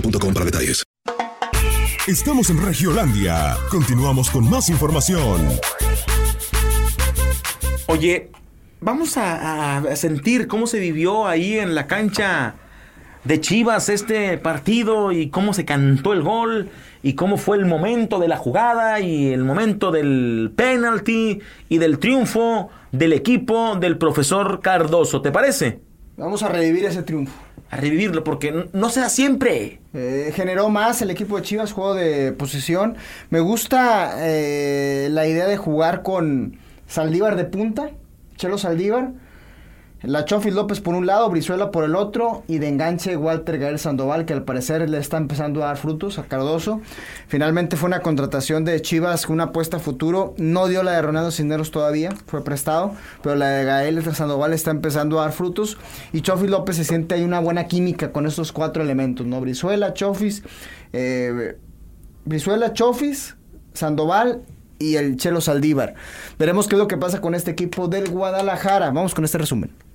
boostmobile.com para detalles. Estamos en Regiolandia. Continuamos con más información. Oye, vamos a, a sentir cómo se vivió ahí en la cancha de Chivas este partido y cómo se cantó el gol y cómo fue el momento de la jugada y el momento del penalty y del triunfo del equipo del profesor Cardoso. ¿Te parece? Vamos a revivir ese triunfo. A revivirlo porque no se da siempre. Eh, generó más el equipo de Chivas, juego de posesión. Me gusta eh, la idea de jugar con Saldívar de punta, Chelo Saldívar. La Chofi López por un lado, Brizuela por el otro y de enganche Walter Gael Sandoval que al parecer le está empezando a dar frutos a Cardoso. Finalmente fue una contratación de Chivas, una apuesta a futuro. No dio la de Ronaldo Cisneros todavía, fue prestado, pero la de Gael Sandoval está empezando a dar frutos y Chofi López se siente hay una buena química con estos cuatro elementos, ¿no? Brizuela, Chofis, eh, Brizuela, Chofis, Sandoval y el Chelo Saldívar. Veremos qué es lo que pasa con este equipo del Guadalajara. Vamos con este resumen.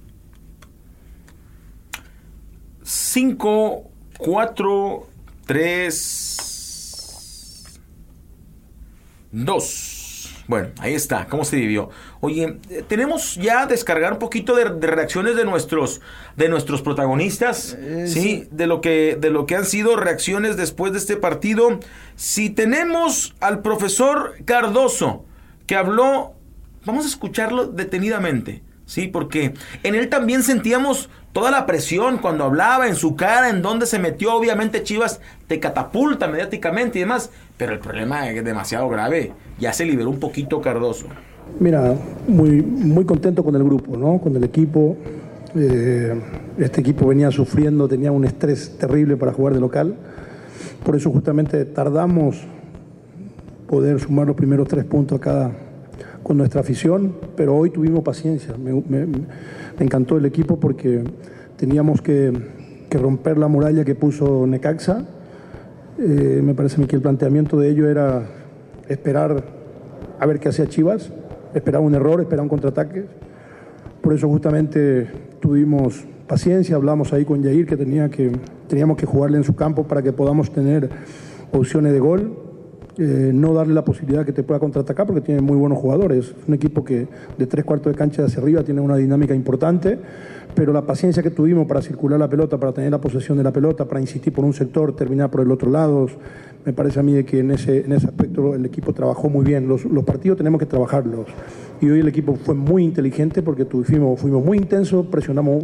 5, 4, 3, 2. Bueno, ahí está, cómo se vivió. Oye, eh, tenemos ya descargar un poquito de, de reacciones de nuestros de nuestros protagonistas, sí, de lo que de lo que han sido reacciones después de este partido. Si tenemos al profesor Cardoso que habló, vamos a escucharlo detenidamente. Sí, porque en él también sentíamos toda la presión cuando hablaba, en su cara, en donde se metió. Obviamente Chivas te catapulta mediáticamente y demás, pero el problema es demasiado grave. Ya se liberó un poquito Cardoso. Mira, muy, muy contento con el grupo, ¿no? con el equipo. Eh, este equipo venía sufriendo, tenía un estrés terrible para jugar de local. Por eso justamente tardamos poder sumar los primeros tres puntos a cada, con nuestra afición, pero hoy tuvimos paciencia. Me, me- encantó el equipo porque teníamos que, romper la muralla que puso Necaxa. Eh, me parece que el planteamiento de ello era esperar a ver qué hacía Chivas, esperar un error, esperar un contraataque. Por eso justamente tuvimos paciencia, hablamos ahí con Yair que, tenía que teníamos que jugarle en su campo para que podamos tener opciones de gol, eh, no darle la posibilidad que te pueda contraatacar porque tiene muy buenos jugadores. Es un equipo que de tres cuartos de cancha hacia arriba tiene una dinámica importante, pero la paciencia que tuvimos para circular la pelota, para tener la posesión de la pelota, para insistir por un sector, terminar por el otro lado, me parece a mí que en ese, en ese aspecto el equipo trabajó muy bien. Los, los partidos tenemos que trabajarlos. Y hoy el equipo fue muy inteligente porque tuvimos, fuimos muy intensos, presionamos,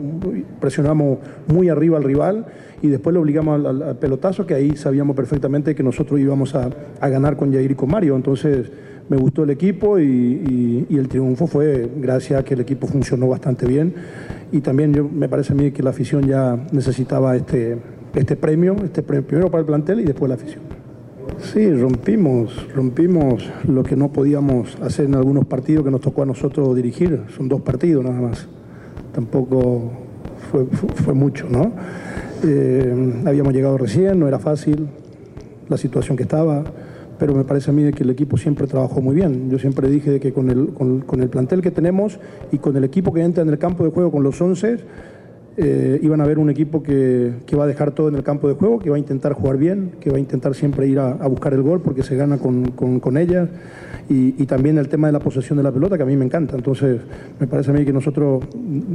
presionamos muy arriba al rival y después lo obligamos al, al- al pelotazo, que ahí sabíamos perfectamente que nosotros íbamos a, a ganar con Jair y con Mario. Entonces me gustó el equipo y, y- y el triunfo fue gracias a que el equipo funcionó bastante bien. Y también yo, me parece a mí que la afición ya necesitaba este, este premio, este premio primero para el plantel y después la afición. Sí, rompimos, rompimos lo que no podíamos hacer en algunos partidos que nos tocó a nosotros dirigir. Son dos partidos nada más. Tampoco fue, fue- fue mucho, ¿no? Eh, habíamos llegado recién, no era fácil la situación que estaba, pero me parece a mí de que el equipo siempre trabajó muy bien. Yo siempre dije de que con el, con, con el plantel que tenemos y con el equipo que entra en el campo de juego, con los 11, eh, iban a ver un equipo que, que va a dejar todo en el campo de juego, que va a intentar jugar bien, que va a intentar siempre ir a, a buscar el gol porque se gana con, con, con ella. Y, y también el tema de la posesión de la pelota, que a mí me encanta. Entonces, me parece a mí que nosotros,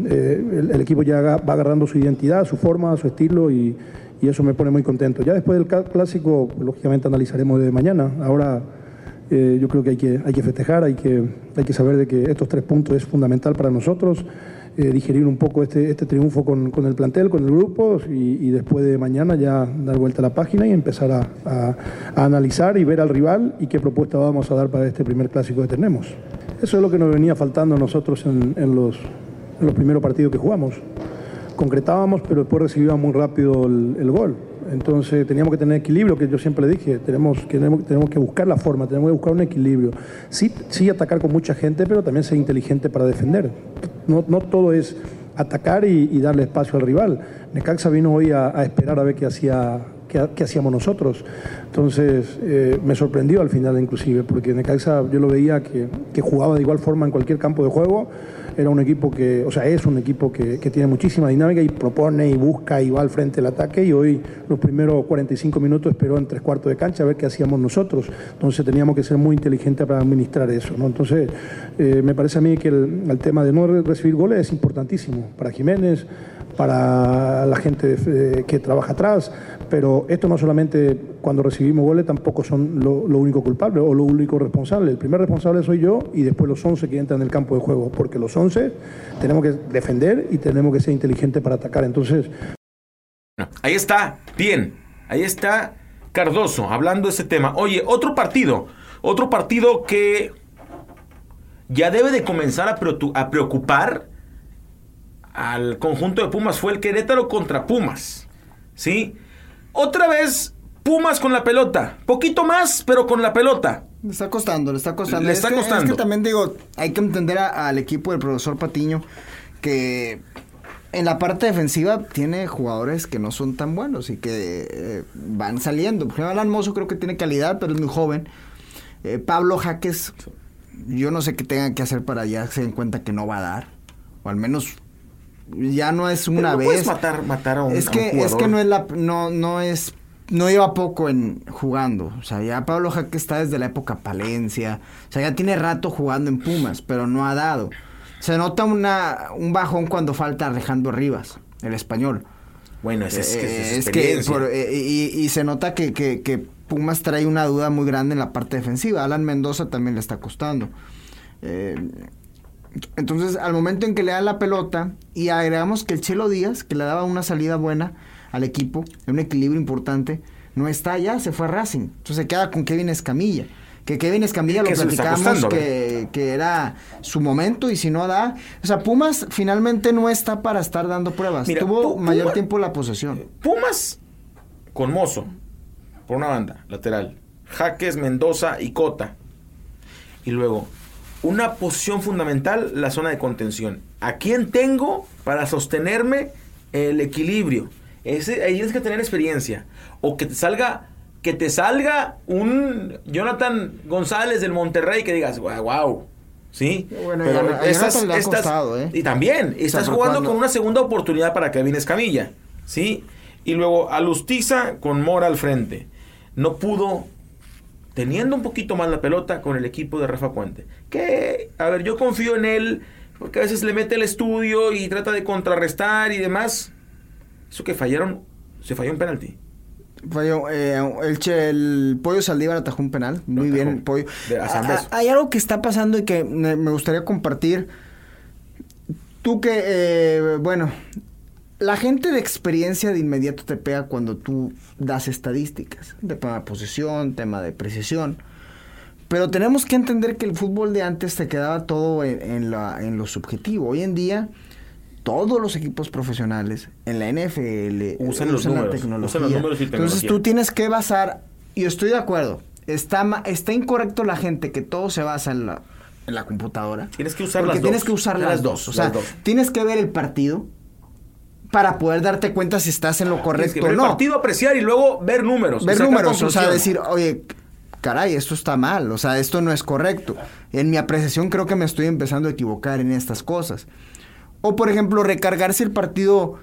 eh, el, el equipo ya va agarrando su identidad, su forma, su estilo y, y eso me pone muy contento. Ya después del clásico, lógicamente analizaremos de mañana. Ahora eh, yo creo que hay, que hay que festejar, hay que, hay que saber de que estos tres puntos es fundamental para nosotros, eh, digerir un poco este, este triunfo con, con el plantel, con el grupo y, después de mañana ya dar vuelta a la página y empezar a, a- analizar y ver al rival y qué propuesta vamos a dar para este primer clásico que tenemos. Eso es lo que nos venía faltando a nosotros en los, en los primeros partidos que jugamos concretábamos, pero después recibíamos muy rápido el, gol. Entonces teníamos que tener equilibrio, que yo siempre dije, tenemos, que- tenemos, que buscar la forma, tenemos que buscar un equilibrio. Sí, sí atacar con mucha gente, pero también ser inteligente para defender. No, no todo es atacar y, y darle espacio al rival. Necaxa vino hoy a, a esperar a ver qué hacía qué, qué hacíamos nosotros. Entonces eh, me sorprendió al final inclusive, porque Necaxa yo lo veía que, que jugaba de igual forma en cualquier campo de juego. Era un equipo que, o sea, es un equipo que, que tiene muchísima dinámica y propone y busca y va al frente del ataque. Y hoy, los primeros 45 minutos, esperó en tres cuartos de cancha a ver qué hacíamos nosotros. Entonces teníamos que ser muy inteligentes para administrar eso. ¿no? Entonces, eh, me parece a mí que el, el tema de no re- recibir goles es importantísimo para Jiménez, para la gente eh, que trabaja atrás, pero esto no solamente cuando recibimos goles tampoco son lo, lo único culpable o lo único responsable. El primer responsable soy yo y después los 11 que entran en el campo de juego, porque los 11 tenemos que defender y tenemos que ser inteligentes para atacar. Entonces, Ahí está, bien. Ahí está Cardoso hablando de ese tema. Oye, otro partido. Otro partido que ya debe de comenzar a, preocupar al conjunto de Pumas fue el Querétaro contra Pumas. ¿Sí? Otra vez Pumas con la pelota. Poquito más, pero con la pelota. Le está costando, le está costando. Le Es está que- costando. Es que también digo, hay que entender a- al equipo del profesor Patiño que en la parte defensiva tiene jugadores que no son tan buenos y que eh, van saliendo. Por ejemplo, Alan Mozo creo que tiene calidad, pero es muy joven. Eh, Pablo Jaques, yo no sé qué tengan que hacer para ya se den cuenta que no va a dar. O al menos ya no es Pero una no vez. puedes matar, matar a un, Es a un que, es que no es la, no, no es, no lleva poco en jugando. O sea, ya Pablo Jaque está desde la época Palencia. O sea, ya tiene rato jugando en Pumas, pero no ha dado. Se nota una, un bajón cuando falta Alejandro Rivas, el español. Bueno, es, que Eh, es que por- eh, y, y se nota que, que- que Pumas trae una duda muy grande en la parte defensiva. Alan Mendoza también le está costando. Eh, entonces, al momento en que le dan la pelota y agregamos que el Chelo Díaz, que le daba una salida buena al equipo, un equilibrio importante, no está ya, se fue a Racing. Entonces se queda con Kevin Escamilla. Que Kevin Escamilla lo platicamos costando, que, que era su momento y si no da... O sea, Pumas finalmente no está para estar dando pruebas. Mira, Tuvo mayor tiempo la posesión. Pumas con Mozo, por una banda, lateral. Jaques, Mendoza y Cota. Y luego, una posición fundamental, la zona de contención. ¿A quién tengo para sostenerme el equilibrio? Ese, ahí tienes que tener experiencia. O que te salga, que te salga un Jonathan González del Monterrey que digas, wow, wow. ¿Sí? Bueno, y a- a Jonathan le ha costado, ¿eh? Y también, estás pero jugando cuando- con una segunda oportunidad para Kevin Escamilla. ¿Sí? Y luego Alustiza con Mora al frente. No pudo, teniendo un poquito más la pelota, con el equipo de Rafa Puente. Que, a ver, yo confío en él, porque a veces le mete el estudio y trata de contrarrestar y demás. Eso que fallaron, se falló un penalti. Falló, eh, el, che- el Pollo Saldívar atajó un penal. Muy bien el Pollo. De- a San Ah, ah, hay algo que está pasando y que me, me gustaría compartir. Tú que, eh, bueno, la gente de experiencia de inmediato te pega cuando tú das estadísticas, de tema de posesión, tema de precisión. Pero tenemos que entender que el fútbol de antes te quedaba todo en, la, en lo subjetivo. Hoy en día, todos los equipos profesionales en la NFL usan, los números, la tecnología. Usan los números y tecnología. Entonces tú tienes que basar, y estoy de acuerdo, está, está incorrecto la gente que todo se basa en la, en la computadora. Tienes que usar porque las tienes dos. que usar Las las, dos, dos. O sea, las dos. tienes que ver el partido para poder darte cuenta si estás en lo correcto que ver o el no. partido, apreciar y luego ver números. ver números, o sea, decir, oye, caray, esto está mal, o sea, esto no es correcto. En mi apreciación creo que me estoy empezando a equivocar en estas cosas. O, por ejemplo, recargar si el partido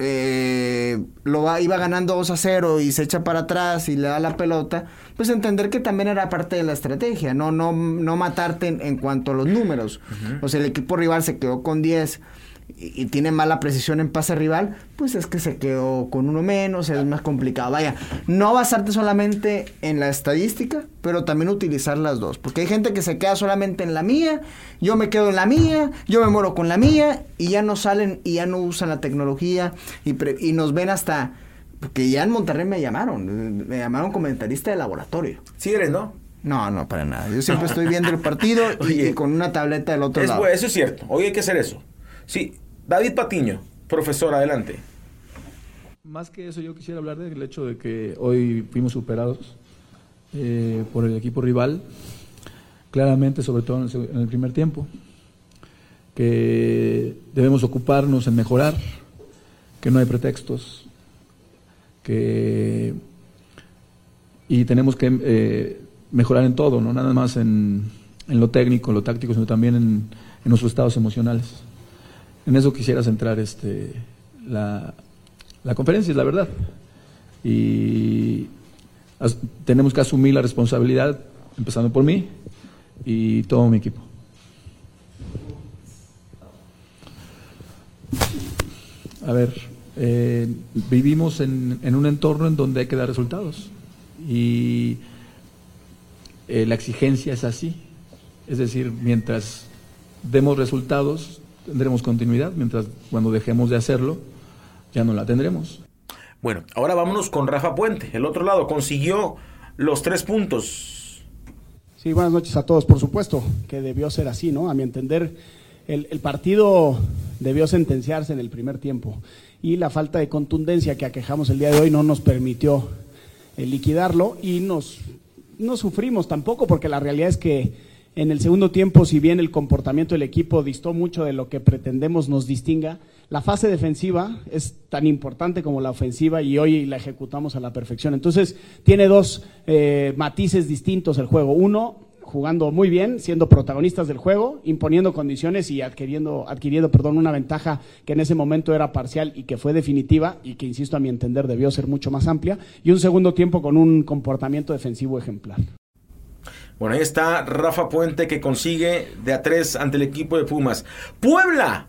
eh, lo va, iba ganando 2 a 0 y se echa para atrás y le da la pelota, pues entender que también era parte de la estrategia, no, no, no matarte en, en cuanto a los números. O sea, el equipo rival se quedó con 10 y, y tiene mala precisión en pase rival, pues es que se quedó con uno menos, es más complicado. Vaya, no basarte solamente en la estadística, pero también utilizar las dos. Porque hay gente que se queda solamente en la mía, yo me quedo en la mía, yo me muero con la mía, y ya no salen y ya no usan la tecnología y, pre- y nos ven hasta... Porque ya en Monterrey me llamaron, me llamaron comentarista de laboratorio. Sí eres, ¿no? No, no, para nada. Yo siempre estoy viendo el partido y- Oye, y, con una tableta del otro Es, lado. eso es cierto. Hoy hay que hacer eso. Sí, David Patiño, profesor, adelante. Más que eso, yo quisiera hablar del hecho de que hoy fuimos superados eh, por el equipo rival, claramente, sobre todo en el, en el primer tiempo, que debemos ocuparnos en mejorar, que no hay pretextos, que y tenemos que eh, mejorar en todo, no nada más en, en lo técnico, lo táctico, sino también en, en nuestros estados emocionales. En eso quisiera centrar este, la, conferencia, es la verdad. Y tenemos que asumir la responsabilidad, empezando por mí y todo mi equipo. A ver, eh, vivimos en, en un entorno en donde hay que dar resultados y eh, la exigencia es así. Es decir, mientras demos resultados, tendremos continuidad, mientras cuando dejemos de hacerlo, ya no la tendremos. Bueno, ahora vámonos con Rafa Puente. El otro lado consiguió los tres puntos. Sí, buenas noches a todos. Por supuesto que debió ser así, ¿no? A mi entender, el, el partido debió sentenciarse en el primer tiempo y la falta de contundencia que aquejamos el día de hoy no nos permitió eh, liquidarlo y nos no sufrimos tampoco porque la realidad es que en el segundo tiempo, si bien el comportamiento del equipo distó mucho de lo que pretendemos nos distinga, la fase defensiva es tan importante como la ofensiva y hoy la ejecutamos a la perfección. Entonces, tiene dos eh, matices distintos el juego. Uno, jugando muy bien, siendo protagonistas del juego, imponiendo condiciones y adquiriendo, adquiriendo perdón, una ventaja que en ese momento era parcial y que fue definitiva y que, insisto, a mi entender, debió ser mucho más amplia. Y un segundo tiempo con un comportamiento defensivo ejemplar. Bueno, ahí está Rafa Puente que consigue de a tres ante el equipo de Pumas. Puebla.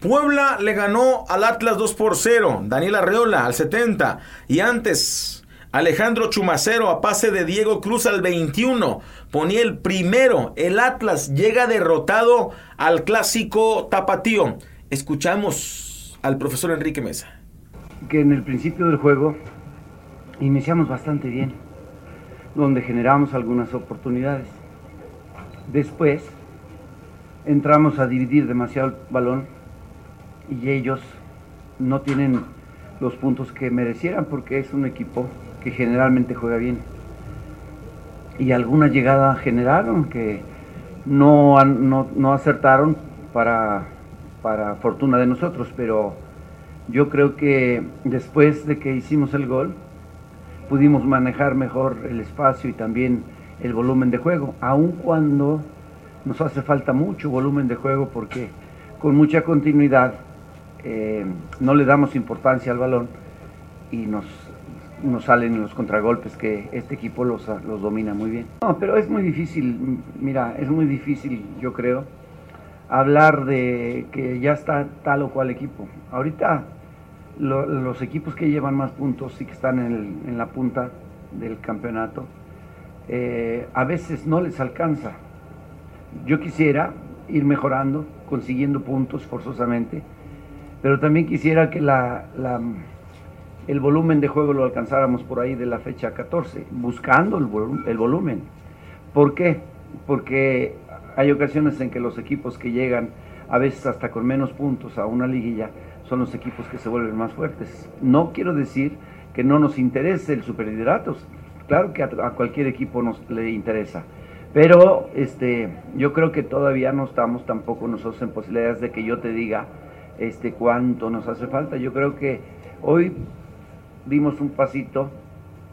Puebla le ganó al Atlas 2 por 0. Daniel Arreola al 70. Y antes, Alejandro Chumacero a pase de Diego Cruz al 21. Ponía el primero. El Atlas llega derrotado al clásico tapatío. Escuchamos al profesor Enrique Mesa. que en el principio del juego iniciamos bastante bien, donde generamos algunas oportunidades. Después entramos a dividir demasiado el balón y ellos no tienen los puntos que merecieran porque es un equipo que generalmente juega bien. Y alguna llegada generaron que no, no, no acertaron para, para fortuna de nosotros, pero yo creo que después de que hicimos el gol, pudimos manejar mejor el espacio y también el volumen de juego, aun cuando nos hace falta mucho volumen de juego porque con mucha continuidad eh, no le damos importancia al balón y nos, nos salen los contragolpes que este equipo los, los domina muy bien. No, pero es muy difícil, mira, es muy difícil, yo creo, hablar de que ya está tal o cual equipo. Ahorita lo- los equipos que llevan más puntos y que están en la punta del campeonato, eh, a veces no les alcanza. Yo quisiera ir mejorando, consiguiendo puntos forzosamente, pero también quisiera que la, la, el volumen de juego lo alcanzáramos por ahí de la fecha 14, buscando el, el volumen. ¿Por qué? Porque hay ocasiones en que los equipos que llegan a veces hasta con menos puntos a una liguilla son los equipos que se vuelven más fuertes. No quiero decir que no nos interese el superliderato, claro que a, a cualquier equipo nos le interesa, pero este, yo creo que todavía no estamos tampoco nosotros en posibilidades de que yo te diga este, cuánto nos hace falta. Yo creo que hoy dimos un pasito,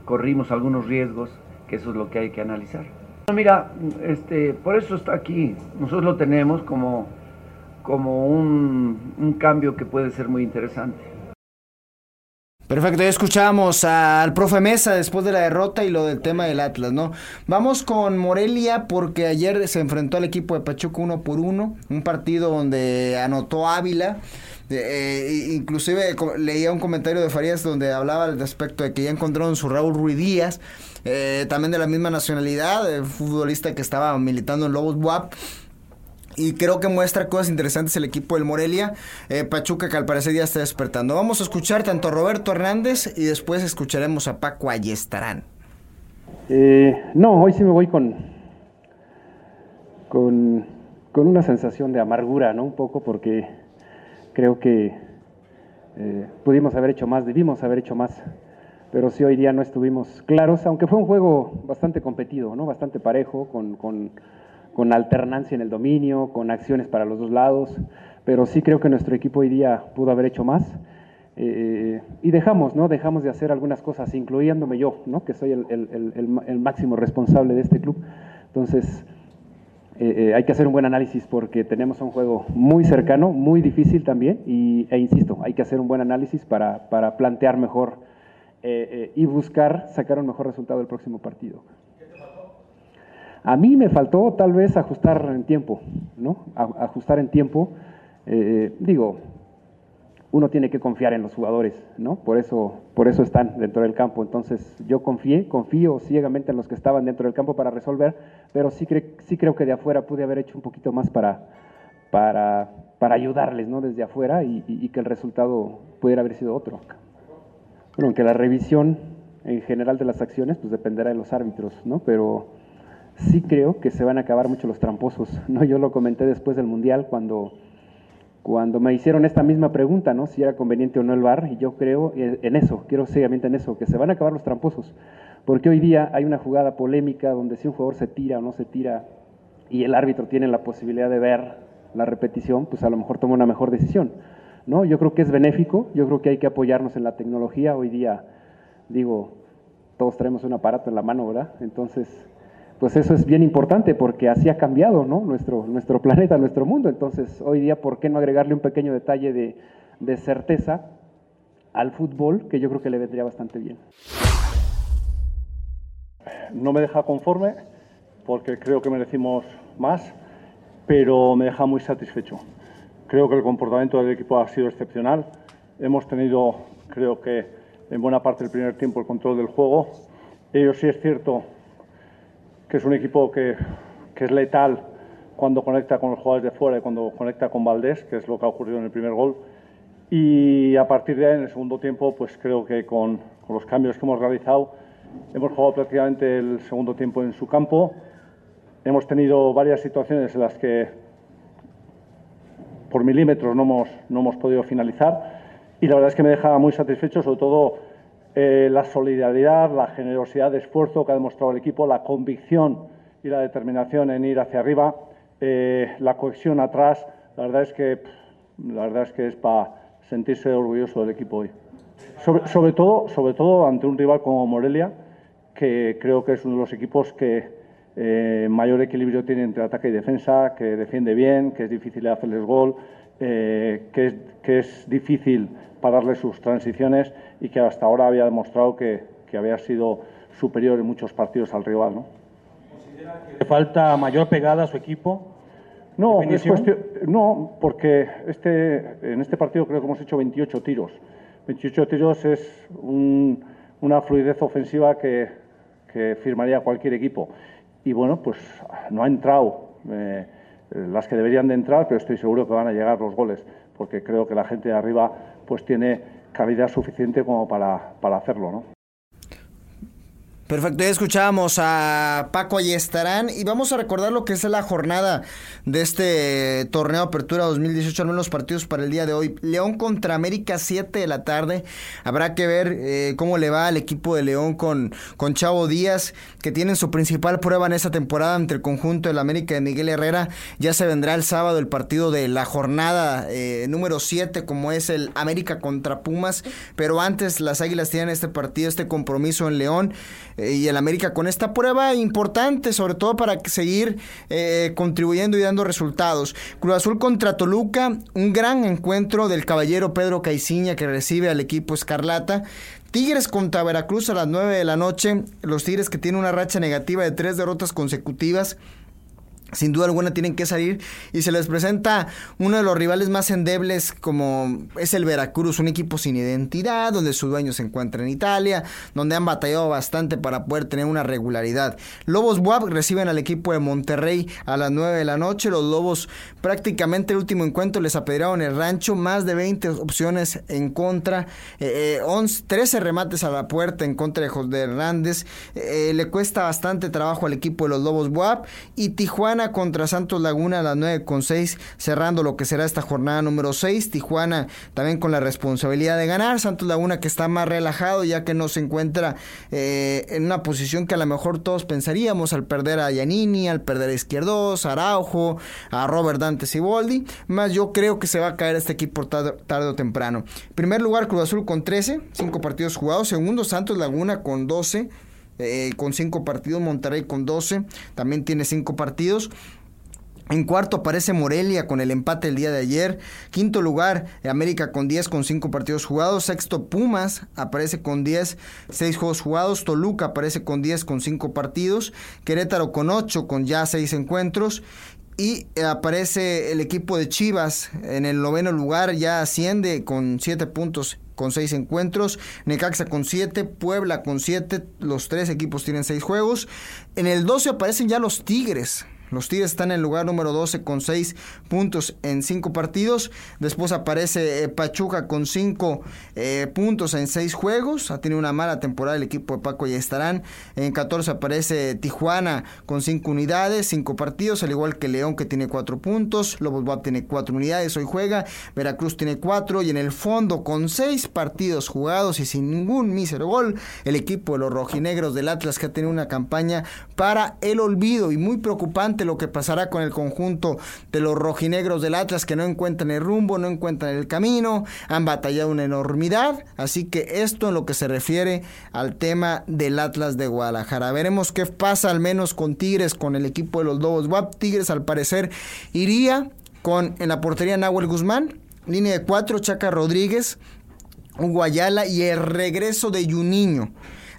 corrimos algunos riesgos, que eso es lo que hay que analizar. Mira, este, por eso está aquí. Nosotros lo tenemos como, como un, un cambio que puede ser muy interesante. Perfecto, ya escuchamos al profe Mesa después de la derrota y lo del tema del Atlas, ¿no? Vamos con Morelia porque ayer se enfrentó al equipo de Pachuca uno por uno, un partido donde anotó Ávila. Eh, inclusive leía un comentario de Farías donde hablaba al respecto de que ya encontraron su Raúl Ruiz Díaz, eh, también de la misma nacionalidad, futbolista que estaba militando en Lobos WAP y creo que muestra cosas interesantes el equipo del Morelia. Eh, Pachuca que al parecer ya está despertando. Vamos a escuchar tanto a Roberto Hernández y después escucharemos a Paco Ayestarán. Eh, no, hoy sí me voy con, con, con, una sensación de amargura, ¿no? Un poco porque creo que eh, pudimos haber hecho más, debimos haber hecho más, pero sí hoy día no estuvimos claros, aunque fue un juego bastante competido, ¿no? Bastante parejo, con, con con alternancia en el dominio, con acciones para los dos lados, pero sí creo que nuestro equipo hoy día pudo haber hecho más. Eh, y dejamos, ¿no? Dejamos de hacer algunas cosas, incluyéndome yo, ¿no? Que soy el, máximo responsable de este club. Entonces, eh, eh, hay que hacer un buen análisis porque tenemos un juego muy cercano, muy difícil también, y, e insisto, hay que hacer un buen análisis para, para plantear mejor y buscar sacar un mejor resultado del próximo partido. A mí me faltó tal vez ajustar en tiempo, ¿no? ajustar en tiempo. Eh, digo, uno tiene que confiar en los jugadores, ¿no? Por eso, por eso están dentro del campo. Entonces, yo confié, confío ciegamente en los que estaban dentro del campo para resolver, pero sí, sí creo que de afuera pude haber hecho un poquito más para, para, para ayudarles, ¿no? Desde afuera y, y, que el resultado pudiera haber sido otro. Bueno, aunque la revisión en general de las acciones, pues dependerá de los árbitros, ¿no? Pero sí creo que se van a acabar mucho los tramposos. ¿no? Yo lo comenté después del Mundial cuando, cuando me hicieron esta misma pregunta, ¿no? si era conveniente o no el VAR, y yo creo en eso, quiero seriamente en eso, que se van a acabar los tramposos. Porque hoy día hay una jugada polémica donde si un jugador se tira o no se tira y el árbitro tiene la posibilidad de ver la repetición, pues a lo mejor toma una mejor decisión. ¿no? Yo creo que es benéfico, yo creo que hay que apoyarnos en la tecnología. Hoy día, digo, todos traemos un aparato en la mano, ¿verdad? Entonces, pues eso es bien importante porque así ha cambiado ¿no? nuestro, nuestro planeta, nuestro mundo. Entonces, hoy día, ¿por qué no agregarle un pequeño detalle de, de certeza al fútbol que yo creo que le vendría bastante bien? No me deja conforme porque creo que merecimos más, pero me deja muy satisfecho. Creo que el comportamiento del equipo ha sido excepcional. Hemos tenido, creo que en buena parte del primer tiempo, el control del juego. Ellos sí es cierto que es un equipo que, que, es letal cuando conecta con los jugadores de fuera y cuando conecta con Valdés, que es lo que ha ocurrido en el primer gol. Y a partir de ahí, en el segundo tiempo, pues creo que con, con los cambios que hemos realizado, hemos jugado prácticamente el segundo tiempo en su campo. Hemos tenido varias situaciones en las que por milímetros no hemos, no hemos podido finalizar y la verdad es que me deja muy satisfecho, sobre todo eh, la solidaridad, la generosidad de esfuerzo que ha demostrado el equipo, la convicción y la determinación en ir hacia arriba, eh, la cohesión atrás, la verdad es que la verdad es que es para sentirse orgulloso del equipo hoy. Sobre, todo, sobre todo ante un rival como Morelia, que creo que es uno de los equipos que eh, mayor equilibrio tiene entre ataque y defensa, que defiende bien, que es difícil hacerles gol, que, es, que es difícil pararle sus transiciones y que hasta ahora había demostrado que, que había sido superior en muchos partidos al rival. ¿no? ¿Le falta mayor pegada a su equipo? No, es cuestión, no, porque este, en este partido creo que hemos hecho 28 tiros. 28 tiros es un, una fluidez ofensiva que, que, firmaría cualquier equipo. Y bueno, pues no ha entrado eh, las que deberían de entrar, pero estoy seguro que van a llegar los goles porque creo que la gente de arriba pues tiene calidad suficiente como para, para hacerlo, ¿no? Perfecto, ya escuchábamos a Paco Ayestarán y vamos a recordar lo que es la jornada de este torneo Apertura 2018, al menos los partidos para el día de hoy. León contra América, 7 de la tarde. Habrá que ver eh, cómo le va al equipo de León con, con Chavo Díaz, que tienen su principal prueba en esta temporada entre el conjunto del América de Miguel Herrera. Ya se vendrá el sábado el partido de la jornada eh, número 7, como es el América contra Pumas. Pero antes las Águilas tienen este partido, este compromiso en León. Eh, y el América con esta prueba importante, sobre todo para seguir eh, contribuyendo y dando resultados. Cruz Azul contra Toluca, un gran encuentro del caballero Pedro Caiciña que recibe al equipo Escarlata. Tigres contra Veracruz a las 9 de la noche. Los Tigres que tienen una racha negativa de tres derrotas consecutivas sin duda alguna tienen que salir y se les presenta uno de los rivales más endebles como es el Veracruz, un equipo sin identidad, donde su dueño se encuentra en Italia, donde han batallado bastante para poder tener una regularidad. Lobos Buap reciben al equipo de Monterrey a las 9 de la noche, los Lobos prácticamente el último encuentro les apedrearon el rancho, más de 20 opciones en contra, eh, 11, eh, 13 remates a la puerta en contra de José Hernández, eh, le cuesta bastante trabajo al equipo de los Lobos Buap. Y Tijuana contra Santos Laguna a las 9 con 6, cerrando lo que será esta jornada número 6. Tijuana también con la responsabilidad de ganar. Santos Laguna que está más relajado ya que no se encuentra eh, en una posición que a lo mejor todos pensaríamos al perder a Yanini, al perder a Izquierdos, a Araujo, a Robert Dante Siboldi. Más yo creo que se va a caer este equipo tarde, tarde o temprano. Primer lugar Cruz Azul con 13, 5 partidos jugados. Segundo Santos Laguna con 12 eh, con 5 partidos, Monterrey con 12, también tiene 5 partidos. En cuarto aparece Morelia con el empate el día de ayer. Quinto lugar, América con 10 con 5 partidos jugados. Sexto, Pumas aparece con 10, 6 juegos jugados. Toluca aparece con 10 con 5 partidos. Querétaro con 8 con ya 6 encuentros. Y aparece el equipo de Chivas en el noveno lugar, ya asciende con 7 puntos con seis encuentros, Necaxa con siete, Puebla con siete, los tres equipos tienen seis juegos. En el 12 aparecen ya los Tigres, los Tigres están en el lugar número 12 con 6 puntos en 5 partidos. Después aparece eh, Pachuca con 5 eh, puntos en 6 juegos. Ha tenido una mala temporada el equipo de Paco y estarán. En 14 aparece Tijuana con 5 unidades, 5 partidos, al igual que León que tiene 4 puntos. Lobos Buap tiene 4 unidades, hoy juega. Veracruz tiene 4 y en el fondo con 6 partidos jugados y sin ningún mísero gol, el equipo de los rojinegros del Atlas que ha tenido una campaña para el olvido y muy preocupante lo que pasará con el conjunto de los rojinegros del Atlas que no encuentran el rumbo, no encuentran el camino, han batallado una enormidad, así que esto en lo que se refiere al tema del Atlas de Guadalajara. Veremos qué pasa al menos con Tigres, con el equipo de los Lobos WAP. Tigres al parecer iría con en la portería Nahuel Guzmán, línea de cuatro, Chaca Rodríguez, Hugo Ayala y el regreso de Juninho.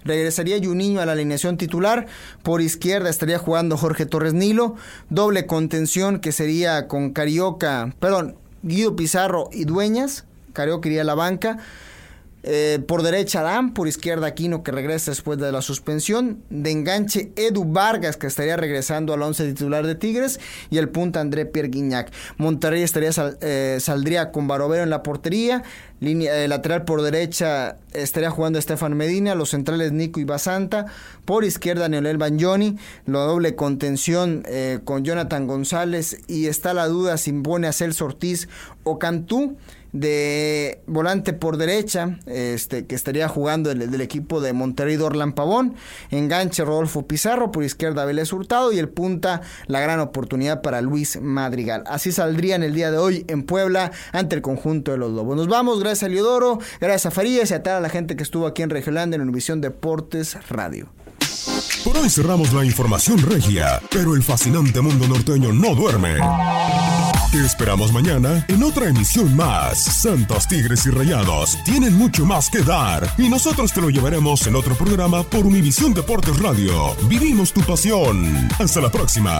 Regresaría Juninho a la alineación titular. Por izquierda estaría jugando Jorge Torres Nilo. Doble contención que sería con Carioca, perdón, Guido Pizarro y Dueñas. Carioca iría a la banca. Eh, por derecha Adam, por izquierda Aquino que regresa después de la suspensión. De enganche Edu Vargas que estaría regresando al once titular de Tigres. Y el punta André Pierre Guignac. Monterrey estaría, eh, saldría con Barovero en la portería. Línea, eh, lateral por derecha estaría jugando Estefan Medina. Los centrales Nico y Basanta. Por izquierda Neolel Banjoni. La doble contención con Jonathan González. Y está la duda si pone a Celso Ortiz o Cantú de volante por derecha, este, que estaría jugando el, del equipo de Monterrey Dorlan Pavón, enganche Rodolfo Pizarro, por izquierda Vélez Hurtado y el punta la gran oportunidad para Luis Madrigal. Así saldría en el día de hoy en Puebla ante el conjunto de los Lobos. Nos vamos, gracias a Liodoro, gracias a Farías y a toda la gente que estuvo aquí en Regiolandia en Univisión Deportes Radio. Por hoy cerramos la información regia, pero el fascinante mundo norteño no duerme. Te esperamos mañana en otra emisión más. Santos Tigres y Rayados tienen mucho más que dar y nosotros te lo llevaremos en otro programa por Univisión Deportes Radio. Vivimos tu pasión. Hasta la próxima.